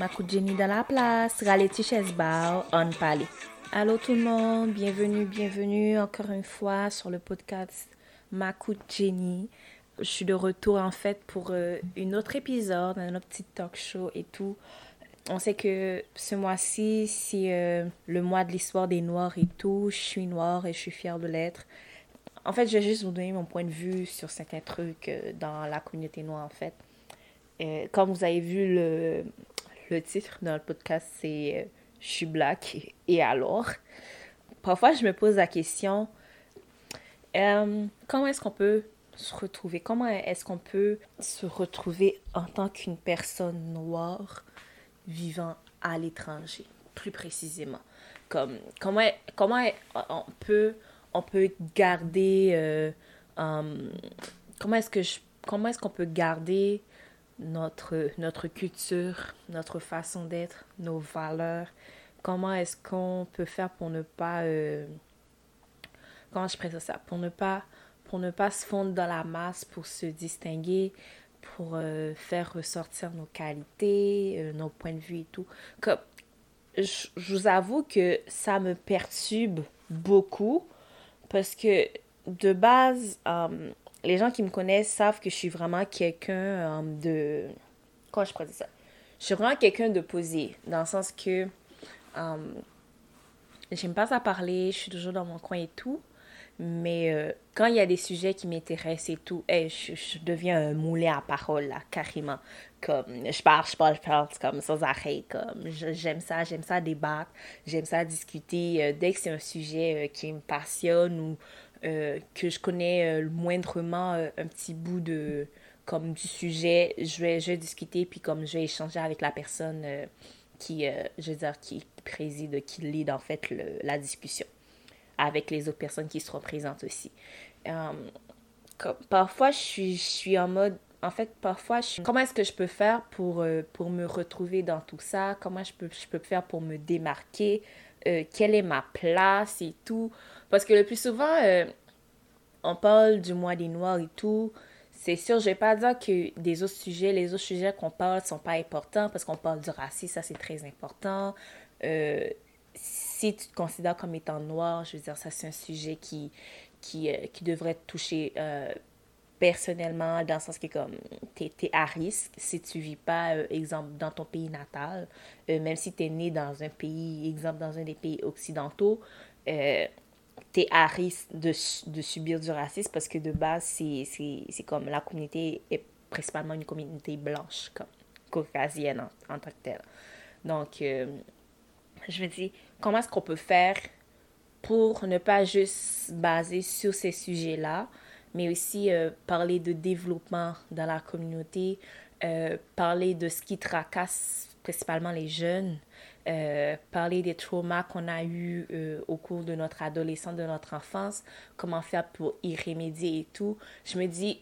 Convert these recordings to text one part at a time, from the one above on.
Ma Jenny dans la place, Raletti Chesbar, on parle. Allô tout le monde, bienvenue, bienvenue encore une fois sur le podcast Ma Jenny. Je suis de retour en fait pour euh, une autre épisode, un autre petit talk show et tout. On sait que ce mois-ci, c'est euh, le mois de l'histoire des Noirs et tout. Je suis noire et je suis fière de l'être. En fait, je vais juste vous donner mon point de vue sur certains trucs euh, dans la communauté noire, en fait. Euh, comme vous avez vu, le, le titre dans le podcast, c'est euh, Je suis black et alors Parfois, je me pose la question comment est-ce qu'on peut se retrouver? Comment est-ce qu'on peut se retrouver en tant qu'une personne noire vivant à l'étranger, plus précisément? Comme, comment, comment on peut on peut garder euh, comment est-ce que je comment est-ce qu'on peut garder notre notre culture, notre façon d'être, nos valeurs. Comment est-ce qu'on peut faire pour ne pas euh, comment je présente ça? Pour ne pas pour ne pas se fondre dans la masse pour se distinguer pour euh, faire ressortir nos qualités, nos points de vue et tout. Comme, je, vous avoue que ça me perturbe beaucoup parce que de base, euh, les gens qui me connaissent savent que je suis vraiment quelqu'un euh, de... Comment je pourrais ça? Je suis vraiment quelqu'un de posé, dans le sens que euh, j'aime pas ça parler, je suis toujours dans mon coin et tout. Mais quand il y a des sujets qui m'intéressent et tout, je, deviens un moulin à parole, là, carrément. Comme, je parle, je parle, je parle, comme sans arrêt. Comme, j'aime ça, j'aime ça débattre, j'aime ça discuter. Euh, dès que c'est un sujet euh, qui me passionne ou euh, que je connais moindrement un petit bout de, comme, du sujet, je vais, je vais discuter, puis comme je vais échanger avec la personne qui, je veux dire, qui préside, qui lead en fait la discussion avec les autres personnes qui seront présentes aussi. Parfois, je suis, je suis en mode en fait, parfois, je... comment est-ce que je peux faire pour, euh, pour me retrouver dans tout ça? Comment je peux, je peux faire pour me démarquer? Euh, quelle est ma place et tout? Parce que le plus souvent, euh, on parle du mois des Noirs et tout. C'est sûr, je vais pas dire que des autres sujets, les autres sujets qu'on parle sont pas importants parce qu'on parle du racisme, ça c'est très important. si tu te considères comme étant noir, je veux dire, ça c'est un sujet qui, qui, qui devrait toucher personnellement, dans le sens que comme tu es, à risque si tu vis pas, euh, exemple, dans ton pays natal, euh, même si tu es né dans un pays, exemple, dans un des pays occidentaux, euh, tu es à risque de, de, subir du racisme parce que de base, c'est comme la communauté est principalement une communauté blanche, comme caucasienne en, tant que telle. Donc, je me dis, comment est-ce qu'on peut faire pour ne pas juste baser sur ces sujets-là, mais aussi euh, parler de développement dans la communauté, euh, parler de ce qui tracasse principalement les jeunes, euh, parler des traumas qu'on a eus au cours de notre adolescence, de notre enfance, comment faire pour y remédier et tout. Je me dis,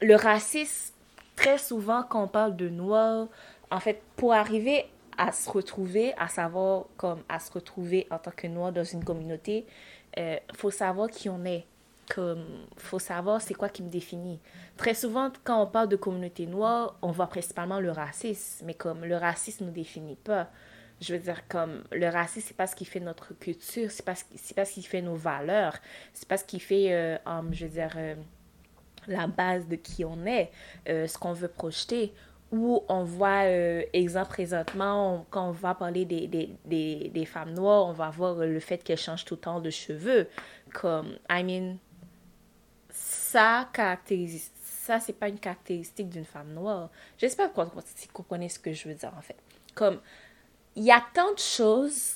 le racisme, très souvent quand on parle de noir, en fait, pour arriver à se retrouver, à savoir comme à se retrouver en tant que noir dans une communauté, il faut savoir qui on est comme faut savoir c'est quoi qui me définit. Très souvent, quand on parle de communauté noire, on voit principalement le racisme, mais comme le racisme ne nous définit pas. Je veux dire, comme le racisme, c'est pas ce qui fait notre culture, c'est pas, c'est pas ce qui fait nos valeurs, c'est pas ce qui fait, euh, um, je veux dire, euh, la base de qui on est, euh, ce qu'on veut projeter. Ou on voit, exemple présentement, quand on va parler des, des, des, des femmes noires, on va voir le fait qu'elles changent tout le temps de cheveux. Comme, I mean, ça caractérise ça c'est pas une caractéristique d'une femme noire j'espère que vous comprenez ce que je veux dire en fait comme il y a tant de choses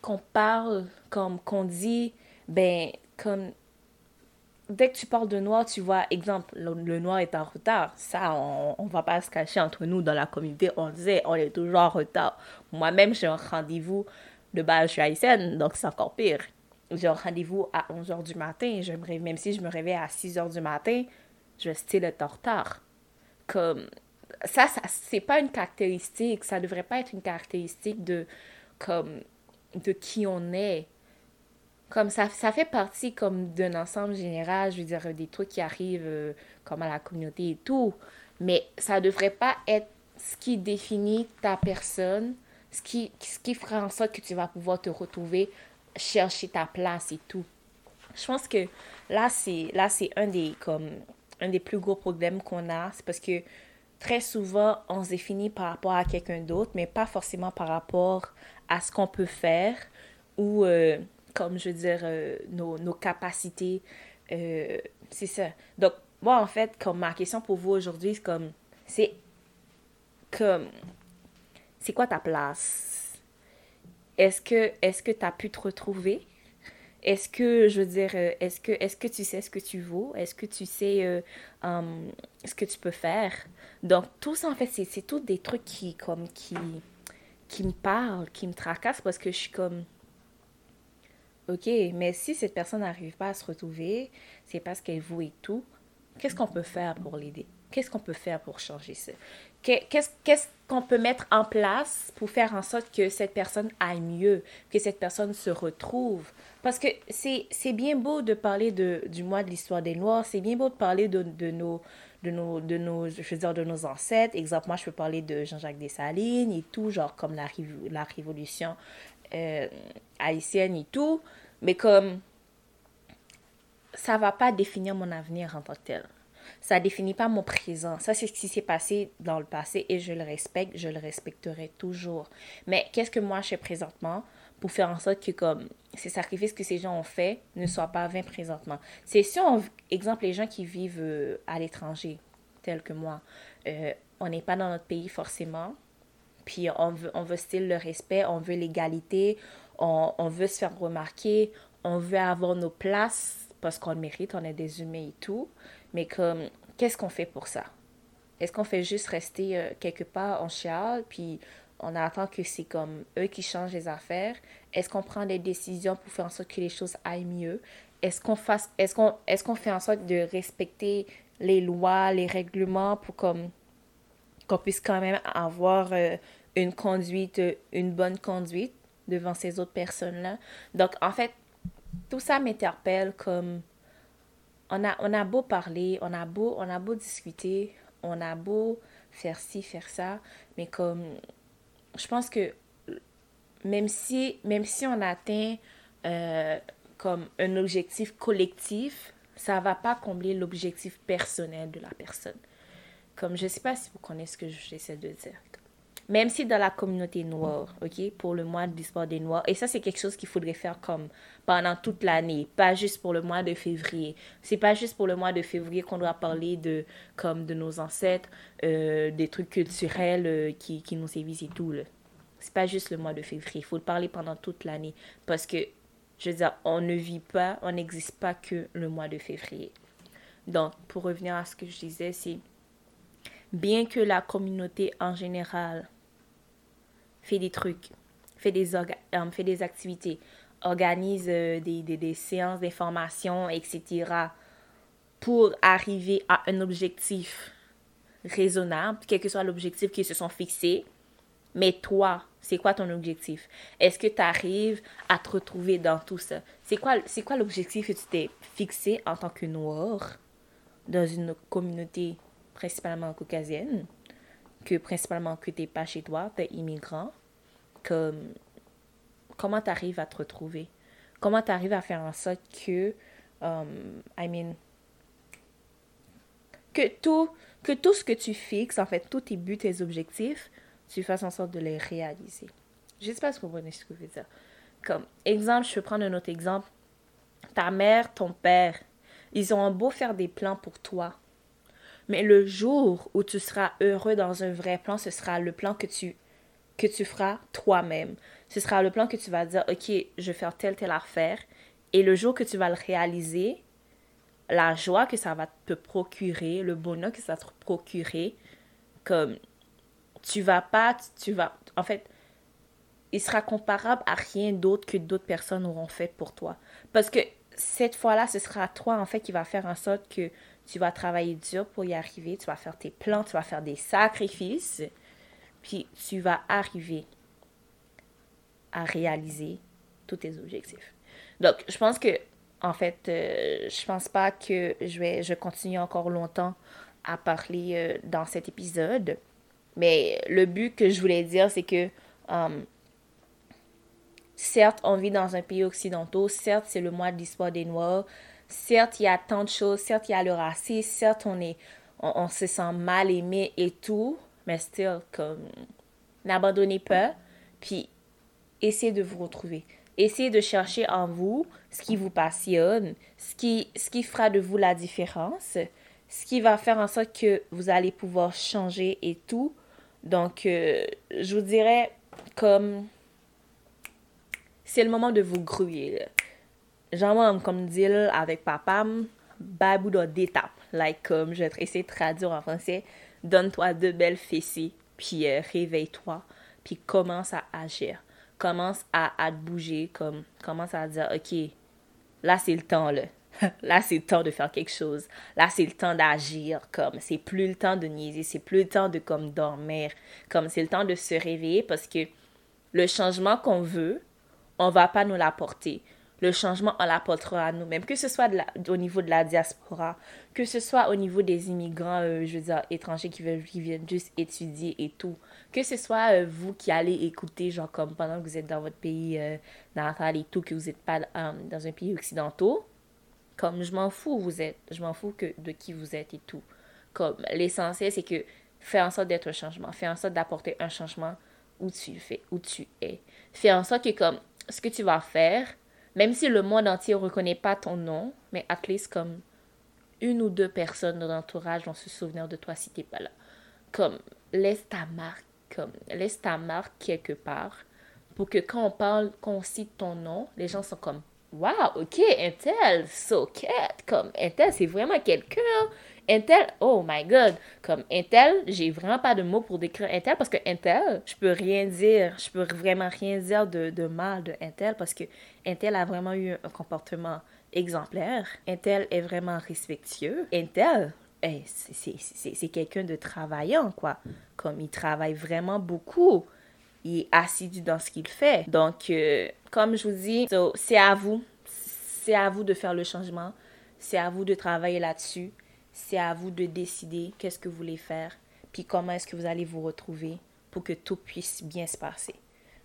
qu'on parle comme qu'on dit ben comme dès que tu parles de noir, tu vois, exemple, le, noir est en retard. Ça, on, on va pas se cacher entre nous dans la communauté. On disait, on est toujours en retard. Moi-même, j'ai un rendez-vous de base, je suis haïtienne, donc c'est encore pire j'ai rendez-vous à 11h du matin, je me même si je me réveille à 6h du matin, je vais still être. Comme ça, ça c'est pas une caractéristique, ça devrait pas être une caractéristique de comme de qui on est. Comme ça, ça fait partie comme d'un ensemble général, je veux dire, des trucs qui arrivent euh, comme à la communauté et tout. Mais ça devrait pas être ce qui définit ta personne, ce qui, ce qui fera en sorte que tu vas pouvoir te retrouver, chercher ta place et tout. Je pense que là, c'est là c'est un des comme un des plus gros problèmes qu'on a, c'est parce que très souvent on se définit par rapport à quelqu'un d'autre, mais pas forcément par rapport à ce qu'on peut faire ou euh, comme je veux dire euh, nos, nos, capacités. Euh, c'est ça. Donc moi en fait comme ma question pour vous aujourd'hui c'est comme c'est comme c'est quoi ta place? Est-ce que est-ce que tu as pu te retrouver? Est-ce que, je veux dire, euh, est-ce que, est que tu sais ce que tu vaux? Est-ce que tu sais euh, hum, ce que tu peux faire? Donc, tout ça, en fait, c'est tout des trucs qui, comme, qui, qui me parlent, qui me tracassent parce que je suis comme, OK, mais si cette personne n'arrive pas à se retrouver, c'est parce qu'elle vaut et tout, qu'est-ce qu'on peut faire pour l'aider? Qu'est-ce qu'on peut faire pour changer ça? Qu'est-ce qu'on peut mettre en place pour faire en sorte que cette personne aille mieux, que cette personne se retrouve? Parce que c'est bien beau de parler de, du mois de l'histoire des Noirs, c'est bien beau de parler de, de, nos, de, nos, de, nos, je veux dire, de nos ancêtres. Exemple, moi, je peux parler de Jean-Jacques Dessalines et tout, genre comme la, la révolution euh, haïtienne et tout. Mais comme ça va pas définir mon avenir en tant que tel. Ça définit pas mon présent. Ça, c'est ce qui s'est passé dans le passé et je le respecte, je le respecterai toujours. Mais qu'est-ce que moi je fais présentement? pour faire en sorte que comme ces sacrifices que ces gens ont faits ne soient pas vains présentement? C'est si on, exemple, les gens qui vivent euh, à l'étranger, tels que moi, euh, on n'est pas dans notre pays forcément, puis on veut, on veut style le respect, on veut l'égalité, on, on, veut se faire remarquer, on veut avoir nos places parce qu'on mérite, on est des humains et tout, mais comme, qu'est-ce qu'on fait pour ça? Est-ce qu'on fait juste rester euh, quelque part en chiale, puis on attend que c'est comme eux qui changent les affaires? Est-ce qu'on prend des décisions pour faire en sorte que les choses aillent mieux? Est-ce qu'on fasse est-ce qu'on est-ce qu'on fait en sorte de respecter les lois, les règlements pour comme qu'on puisse quand même avoir euh, une conduite une bonne conduite devant ces autres personnes-là? Donc en fait, tout ça m'interpelle comme on a on a beau parler, on a beau on a beau discuter, on a beau faire ci, faire ça, mais comme je pense que même si, même si on atteint euh, comme un objectif collectif, ça va pas combler l'objectif personnel de la personne. Comme je sais pas si vous connaissez ce que j'essaie de dire. Même si dans la communauté noire, ok, pour le mois de l'histoire des Noirs, et ça c'est quelque chose qu'il faudrait faire comme pendant toute l'année, pas juste pour le mois de février. C'est pas juste pour le mois de février qu'on doit parler de comme de nos ancêtres, euh, des trucs culturels euh, qui, qui nous sévissent et tout. C'est pas juste le mois de février. Il faut le parler pendant toute l'année. Parce que, je veux dire, on ne vit pas, on n'existe pas que le mois de février. Donc, pour revenir à ce que je disais, c'est bien que la communauté en général fait des trucs, fait des, euh, fait des activités, organise euh, des, des, des séances d'information, etc., pour arriver à un objectif raisonnable, quel que soit l'objectif qu'ils se sont fixés. Mais toi, c'est quoi ton objectif? Est-ce que tu arrives à te retrouver dans tout ça? C'est quoi, c'est quoi l'objectif que tu t'es fixé en tant que noir dans une communauté principalement caucasienne, que principalement que tu n'es pas chez toi, tu es immigrant? Comme, comment tu arrives à te retrouver? Comment tu arrives à faire en sorte que, um, I mean, que tout, que tout ce que tu fixes, en fait, tous tes buts, tes objectifs, tu fasses en sorte de les réaliser. Je ne sais pas si vous comprenez ce que je veux dire. Comme exemple, je peux prendre un autre exemple. Ta mère, ton père, ils ont beau faire des plans pour toi. Mais le jour où tu seras heureux dans un vrai plan, ce sera le plan que tu feras toi-même. Ce sera le plan que tu vas dire, OK, je vais faire telle, telle affaire. Et le jour que tu vas le réaliser, la joie que ça va te procurer, le bonheur que ça va te procurer, comme tu vas pas, tu vas, en fait, il sera comparable à rien d'autre que d'autres personnes auront fait pour toi. Parce que cette fois-là, ce sera toi, en fait, qui va faire en sorte que tu vas travailler dur pour y arriver, tu vas faire tes plans, tu vas faire des sacrifices, puis tu vas arriver à réaliser tous tes objectifs. Donc, je pense que, en fait, euh, je pense pas que je vais, je continue encore longtemps à parler euh, dans cet épisode. Mais le but que je voulais dire, c'est que um, certes, on vit dans un pays occidental, certes, c'est le mois de l'histoire des Noirs, certes, il y a tant de choses, certes, il y a le racisme, certes, on, est, on, se sent mal aimé et tout, mais still, comme, n'abandonnez pas, puis essayez de vous retrouver. Essayez de chercher en vous ce qui vous passionne, ce qui, ce qui fera de vous la différence, ce qui va faire en sorte que vous allez pouvoir changer et tout. Donc, euh, je vous dirais comme c'est le moment de vous grouiller. Genre, comme dit avec papa, babou d'étape. Like, comme je vais essayer de traduire en français, donne-toi deux belles fessiers, puis euh, réveille-toi, puis commence à agir. Commence à, à te bouger, comme, commence à dire, OK, là, c'est le temps, là. Là, c'est le temps de faire quelque chose. Là, c'est le temps d'agir. Comme, c'est plus le temps de niaiser. C'est plus le temps de, comme, dormir. Comme, c'est le temps de se réveiller parce que le changement qu'on veut, on va pas nous l'apporter. Le changement, on l'apportera à nous-mêmes, que ce soit au niveau de la diaspora, que ce soit au niveau des immigrants, euh, je veux dire, étrangers qui, viennent juste étudier et tout. Que ce soit euh, vous qui allez écouter, genre comme pendant que vous êtes dans votre pays euh, natal et tout, que vous n'êtes pas dans un pays occidental. Comme je m'en fous, vous êtes. Je m'en fous que, de qui vous êtes et tout. Comme l'essentiel, c'est que fais en sorte d'être un changement. Fais en sorte d'apporter un changement où tu fais, où tu es. Fais en sorte que comme ce que tu vas faire, même si le monde entier ne reconnaît pas ton nom, mais at least comme une ou deux personnes de l'entourage vont se souvenir de toi si tu n'es pas là. Comme, laisse ta marque, comme, laisse ta marque quelque part pour que quand on parle, qu'on cite ton nom, les gens sont comme, wow, ok, Intel, so cat, comme, Intel, c'est vraiment quelqu'un. Intel, oh my god, comme Intel, j'ai vraiment pas de mots pour décrire Intel parce que Intel, je peux rien dire, je peux vraiment rien dire de, de mal de Intel parce que Intel a vraiment eu un comportement exemplaire. Intel est vraiment respectueux. Intel, hey, c'est quelqu'un de travaillant, quoi. Comme il travaille vraiment beaucoup. Il est assidu dans ce qu'il fait. Donc, euh, comme je vous dis, c'est à vous. C'est à vous de faire le changement. C'est à vous de travailler là-dessus c'est à vous de décider qu'est-ce que vous voulez faire, puis comment est-ce que vous allez vous retrouver pour que tout puisse bien se passer.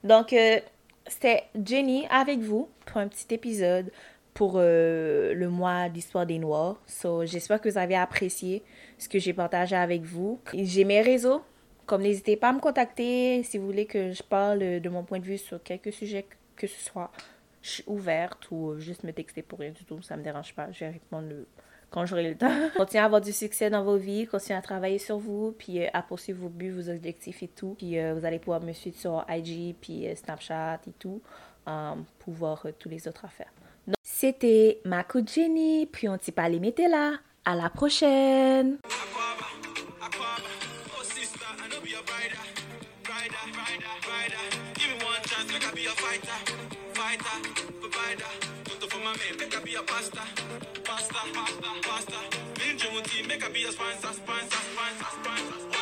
Donc, euh, c'était Jenny avec vous pour un petit épisode pour euh, le mois d'histoire des Noirs. J'espère que vous avez apprécié ce que j'ai partagé avec vous. J'ai mes réseaux. Comme n'hésitez pas à me contacter si vous voulez que je parle de mon point de vue sur quelques sujets que ce soit. Je suis ouverte ou juste me texter pour rien du tout. Ça me dérange pas. Je vais répondre quand j'aurai le temps. continuez à avoir du succès dans vos vies, continuez à travailler sur vous, puis euh, à poursuivre vos buts, vos objectifs et tout. Puis euh, vous allez pouvoir me suivre sur IG, puis euh, Snapchat et tout, pour voir tous les autres affaires. C'était ma Jenny, puis on t'y parle, mettez là. À la prochaine! a fighter, fighter, provider. Put up for my man, make I be a pastor, pastor, pastor, pasta. Ninja team, make I be a sponsor, sponsor, sponsor, sponsor.